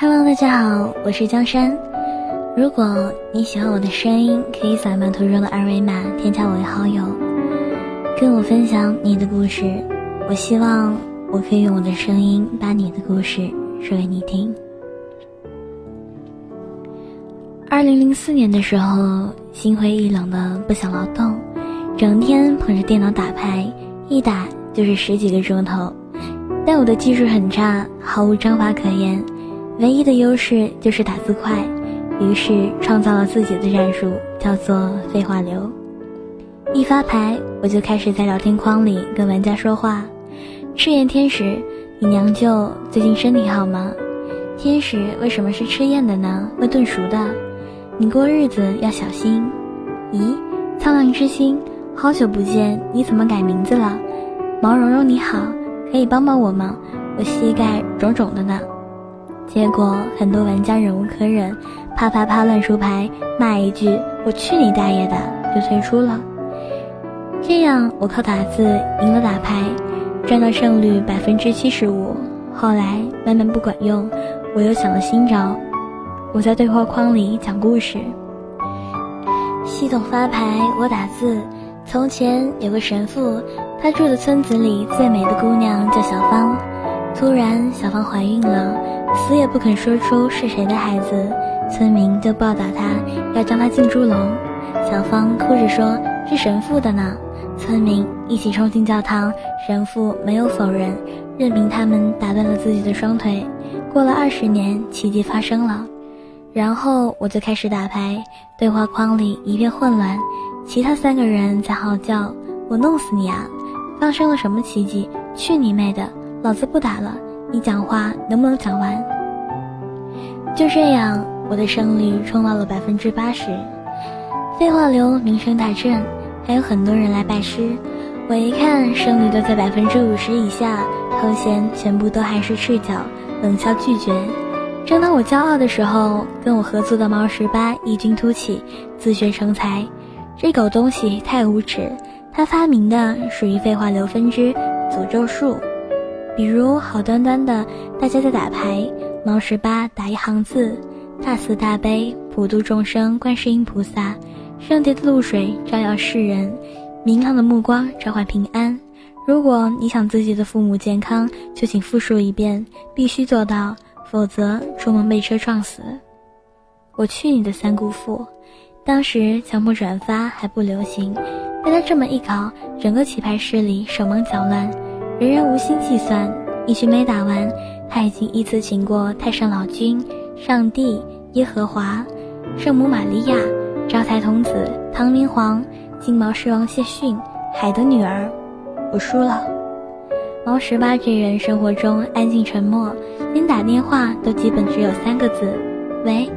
Hello，大家好，我是江山。如果你喜欢我的声音，可以扫描图中的二维码添加我为好友，跟我分享你的故事。我希望我可以用我的声音把你的故事说给你听。二零零四年的时候，心灰意冷的不想劳动，整天捧着电脑打牌，一打就是十几个钟头。但我的技术很差，毫无章法可言。唯一的优势就是打字快，于是创造了自己的战术，叫做废话流。一发牌，我就开始在聊天框里跟玩家说话。赤焰天使，你娘舅最近身体好吗？天使为什么是赤焰的呢？会炖熟的。你过日子要小心。咦，苍狼之心，好久不见，你怎么改名字了？毛茸茸你好，可以帮帮我吗？我膝盖肿肿的呢。结果很多玩家忍无可忍，啪啪啪乱出牌，骂一句“我去你大爷的”就退出了。这样我靠打字赢了打牌，赚到胜率百分之七十五。后来慢慢不管用，我又想了新招，我在对话框里讲故事。系统发牌，我打字。从前有个神父，他住的村子里最美的姑娘叫小芳。突然，小芳怀孕了。死也不肯说出是谁的孩子，村民就报答他，要将他进猪笼。小芳哭着说：“是神父的呢。”村民一起冲进教堂，神父没有否认，任凭他们打断了自己的双腿。过了二十年，奇迹发生了。然后我就开始打牌，对话框里一片混乱，其他三个人在嚎叫：“我弄死你啊！发生了什么奇迹？去你妹的！老子不打了！”你讲话能不能讲完？就这样，我的胜率冲到了百分之八十，废话流名声大振，还有很多人来拜师。我一看胜率都在百分之五十以下，头衔全部都还是赤脚，冷笑拒绝。正当我骄傲的时候，跟我合作的猫十八异军突起，自学成才。这狗东西太无耻，他发明的属于废话流分支诅咒术。比如好端端的，大家在打牌，猫十八打一行字：大慈大悲，普度众生，观世音菩萨，圣洁的露水照耀世人，明亮的目光召唤平安。如果你想自己的父母健康，就请复述一遍，必须做到，否则出门被车撞死。我去你的三姑父！当时强迫转发还不流行，被他这么一搞，整个棋牌室里手忙脚乱。人人无心计算，一局没打完，他已经依次请过太上老君、上帝、耶和华、圣母玛利亚、招财童子、唐明皇、金毛狮王谢逊、海的女儿。我输了。毛十八这人生活中安静沉默，连打电话都基本只有三个字：喂，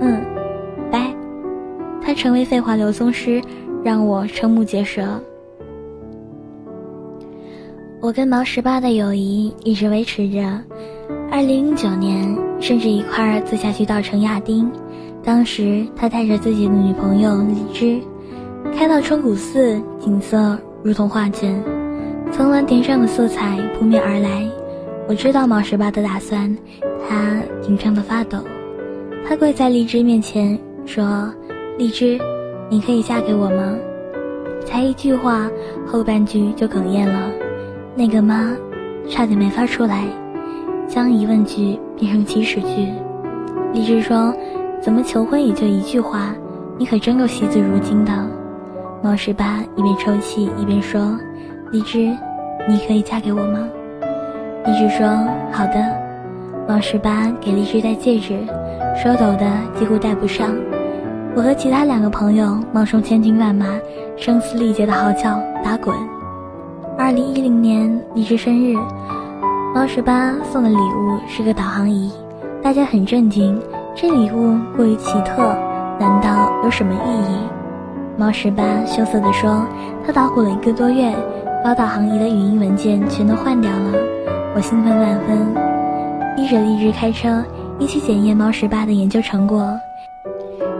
嗯，拜。他成为废话流宗师，让我瞠目结舌。我跟毛十八的友谊一直维持着，二零零九年甚至一块儿自驾去稻城亚丁。当时他带着自己的女朋友荔枝，开到冲古寺，景色如同画卷，从蓝田上的色彩扑面而来。我知道毛十八的打算，他紧张的发抖。他跪在荔枝面前说：“荔枝，你可以嫁给我吗？”才一句话，后半句就哽咽了。那个妈，差点没发出来，将疑问句变成祈使句。荔枝说：“怎么求婚也就一句话？你可真够惜字如金的。”毛十八一边抽泣一边说：“荔枝，你可以嫁给我吗？”荔枝说：“好的。”毛十八给荔枝戴戒指，手抖的几乎戴不上。我和其他两个朋友冒充千军万马，声嘶力竭的嚎叫：“打滚！”二零一零年荔枝生日，猫十八送的礼物是个导航仪，大家很震惊，这礼物过于奇特，难道有什么意义？猫十八羞涩地说：“他捣鼓了一个多月，把导航仪的语音文件全都换掉了。”我兴奋万分，逼着荔枝开车一起检验猫十八的研究成果。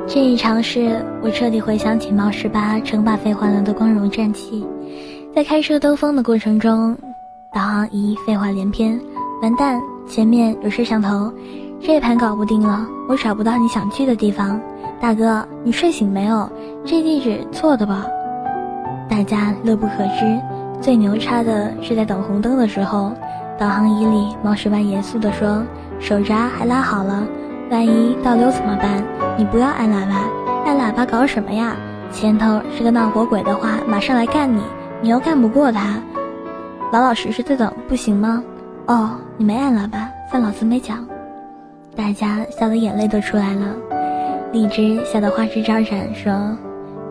这一尝试，我彻底回想起猫十八称霸废话流的光荣战绩。在开车兜风的过程中，导航仪废话连篇。完蛋，前面有摄像头，这盘搞不定了，我找不到你想去的地方。大哥，你睡醒没有？这地址错的吧？大家乐不可支。最牛叉的是在等红灯的时候，导航仪里猫十八严肃地说：“手闸还拉好了，万一倒溜怎么办？你不要按喇叭，按喇叭搞什么呀？前头是个闹火鬼的话，马上来干你，你又干不过他。老老实实的等不行吗？哦，你没按喇叭，算老子没讲。”大家笑得眼泪都出来了。荔枝笑得花枝招展，说：“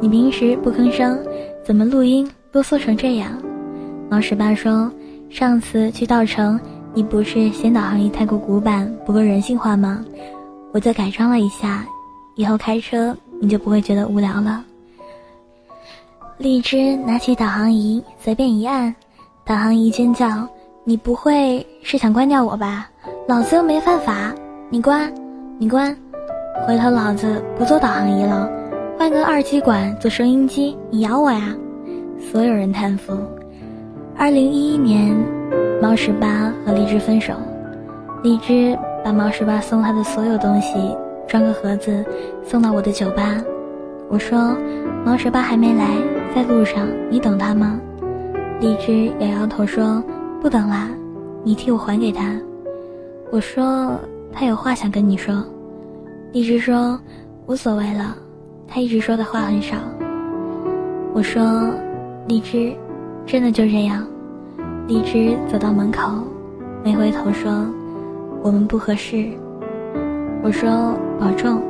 你平时不吭声，怎么录音啰嗦成这样？”毛十八说：“上次去稻城，你不是嫌导航仪太过古板，不够人性化吗？我就改装了一下，以后开车你就不会觉得无聊了。”荔枝拿起导航仪，随便一按，导航仪尖叫：“你不会是想关掉我吧？老子又没犯法，你关，你关！回头老子不做导航仪了，换个二极管做收音机，你咬我呀！”所有人叹服。二零一一年，猫十八和荔枝分手。荔枝把猫十八送他的所有东西装个盒子，送到我的酒吧。我说：“猫十八还没来，在路上，你等他吗？”荔枝摇摇头说：“不等啦，你替我还给他。”我说：“他有话想跟你说。”荔枝说：“无所谓了，他一直说的话很少。”我说：“荔枝。”真的就这样，荔枝走到门口，没回头说：“我们不合适。”我说：“保重。”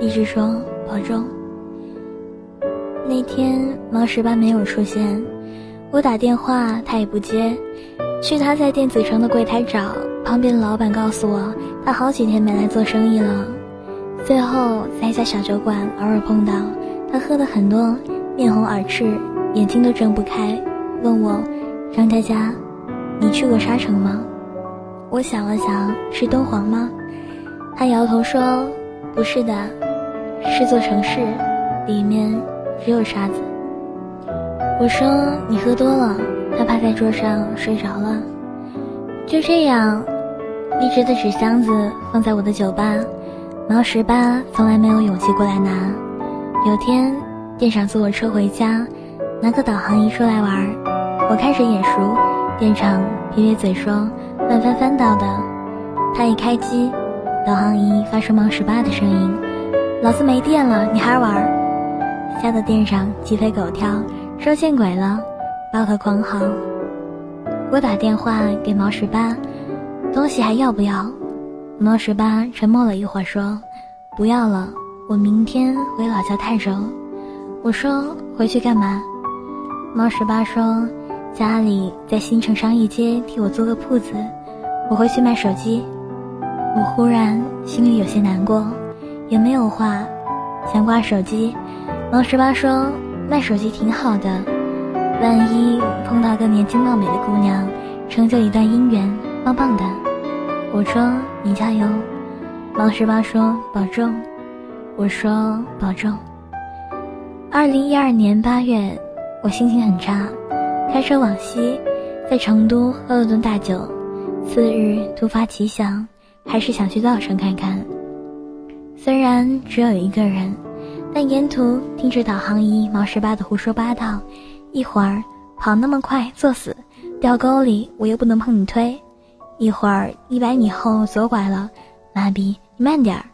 荔枝说：“保重。”那天毛十八没有出现，我打电话他也不接，去他在电子城的柜台找，旁边的老板告诉我，他好几天没来做生意了。最后在一家小酒馆偶尔碰到，他喝的很多，面红耳赤，眼睛都睁不开。问我，张佳佳，你去过沙城吗？我想了想，是敦煌吗？他摇头说，不是的，是座城市，里面只有沙子。我说你喝多了。他趴在桌上睡着了。就这样，荔枝的纸箱子放在我的酒吧，毛十八从来没有勇气过来拿。有天，店长坐我车回家。拿个导航仪出来玩我开始眼熟，店长撇撇嘴说：“慢翻翻到的。”他一开机，导航仪发出毛十八的声音：“老子没电了，你还玩？”吓得店长鸡飞狗跳，说：“见鬼了，抱头狂嚎。”我打电话给毛十八：“东西还要不要？”毛十八沉默了一会儿说：“不要了，我明天回老家泰州。”我说：“回去干嘛？”猫十八说：“家里在新城商业街替我租个铺子，我回去卖手机。”我忽然心里有些难过，也没有话，想挂手机。猫十八说：“卖手机挺好的，万一碰到个年轻貌美的姑娘，成就一段姻缘，棒棒的。”我说：“你加油。”猫十八说：“保重。”我说：“保重。”二零一二年八月。我心情很差，开车往西，在成都喝了顿大酒。次日突发奇想，还是想去稻城看看。虽然只有一个人，但沿途听着导航仪毛十八的胡说八道，一会儿跑那么快作死，掉沟里我又不能碰你推；一会儿一百米后左拐了，妈逼你慢点儿，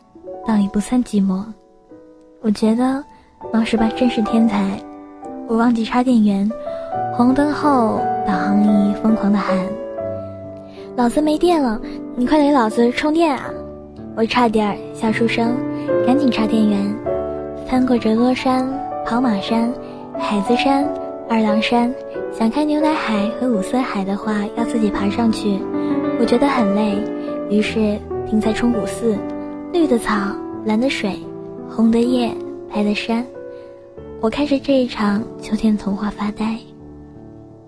倒也不算寂寞。我觉得毛十八真是天才。我忘记插电源，红灯后导航仪疯狂的喊：“老子没电了，你快给老子充电啊！”我差点笑出声，赶紧插电源。翻过折多山、跑马山、海子山、二郎山，想看牛奶海和五色海的话，要自己爬上去，我觉得很累，于是停在冲古寺，绿的草，蓝的水，红的叶，白的山。我看着这一场秋天童话发呆，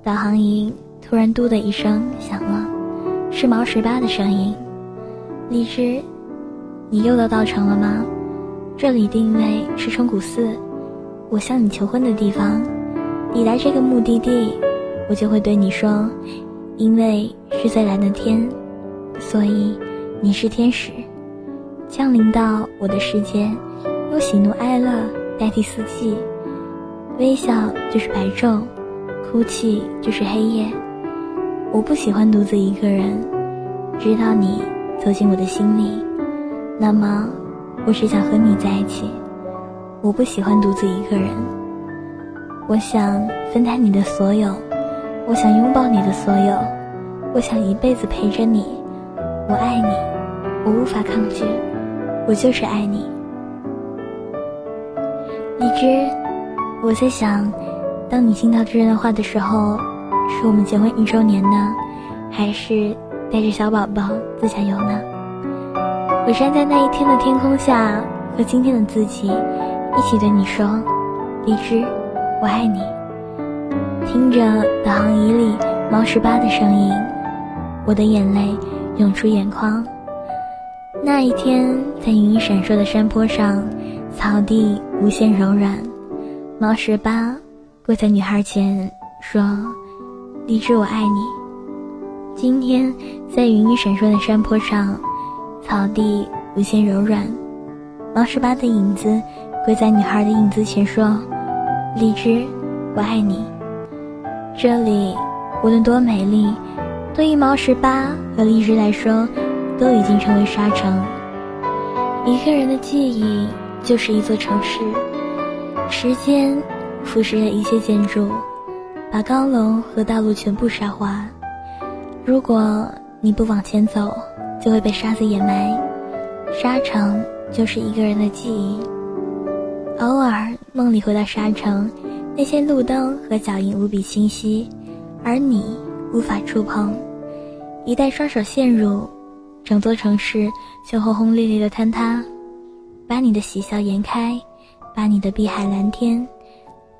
导航仪突然“嘟”的一声响了，是毛十八的声音。荔枝，你又到城了吗？这里定位是冲古寺，我向你求婚的地方。抵达这个目的地，我就会对你说，因为是最蓝的天，所以你是天使，降临到我的世界，用喜怒哀乐代替四季，微笑就是白昼，哭泣就是黑夜。我不喜欢独自一个人，直到你走进我的心里，那么我只想和你在一起。我不喜欢独自一个人，我想分担你的所有，我想拥抱你的所有，我想一辈子陪着你。我爱你，我无法抗拒，我就是爱你。荔枝，我在想，当你听到这段话的时候，是我们结婚一周年呢，还是带着小宝宝自驾游呢？我站在那一天的天空下，和今天的自己。一起对你说，荔枝，我爱你。听着导航仪里猫十八的声音，我的眼泪涌出眼眶。那一天，在云影闪烁的山坡上，草地无限柔软。猫十八跪在女孩前说：“荔枝，我爱你。”今天，在云影闪烁的山坡上，草地无限柔软。猫十八的影子。跪在女孩的影子前说：“荔枝，我爱你。”这里无论多美丽，对于毛十八和荔枝来说，都已经成为沙城。一个人的记忆就是一座城市，时间腐蚀了一切建筑，把高楼和道路全部沙化。如果你不往前走，就会被沙子掩埋。沙城就是一个人的记忆。偶尔梦里回到沙城，那些路灯和脚印无比清晰，而你无法触碰。一旦双手陷入，整座城市就轰轰烈烈的坍塌，把你的喜笑颜开，把你的碧海蓝天，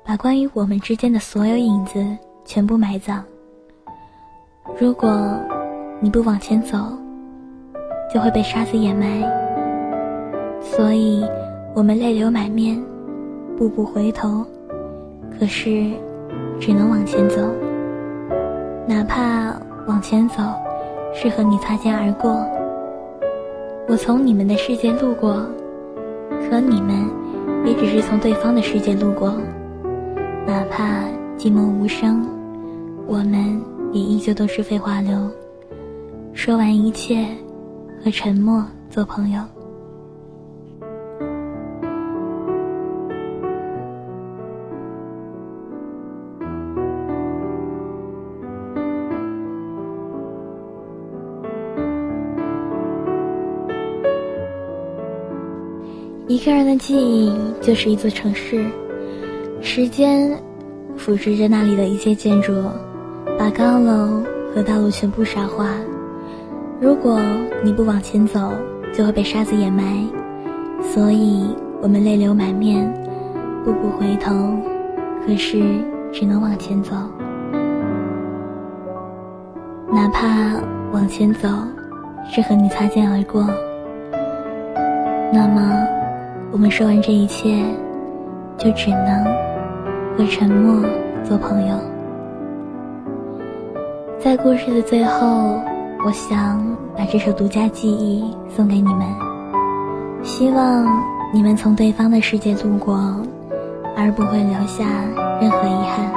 把关于我们之间的所有影子全部埋葬。如果你不往前走，就会被沙子掩埋。所以。我们泪流满面，步步回头，可是只能往前走。哪怕往前走是和你擦肩而过，我从你们的世界路过，可你们也只是从对方的世界路过。哪怕寂寞无声，我们也依旧都是废话流。说完一切，和沉默做朋友。一个人的记忆就是一座城市，时间腐蚀着那里的一切建筑，把高楼和道路全部沙化。如果你不往前走，就会被沙子掩埋。所以我们泪流满面，步步回头，可是只能往前走。哪怕往前走是和你擦肩而过，那么。我们说完这一切，就只能和沉默做朋友。在故事的最后，我想把这首独家记忆送给你们，希望你们从对方的世界度过，而不会留下任何遗憾。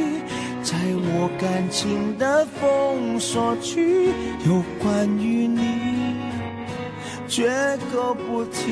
我感情的封锁区，有关于你。绝口不提，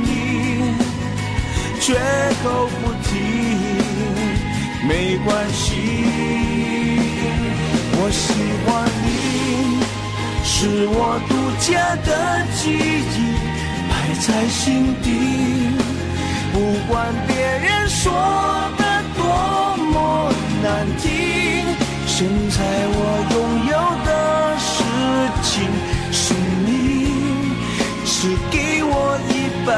你，绝口不提，没关系。我喜欢你，是我独家的记忆，摆在心底。不管别人说的多么难听，现在我拥有的事。情是你，是给我一半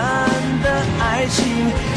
的爱情。